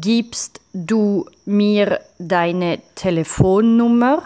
Gibst du mir deine Telefonnummer?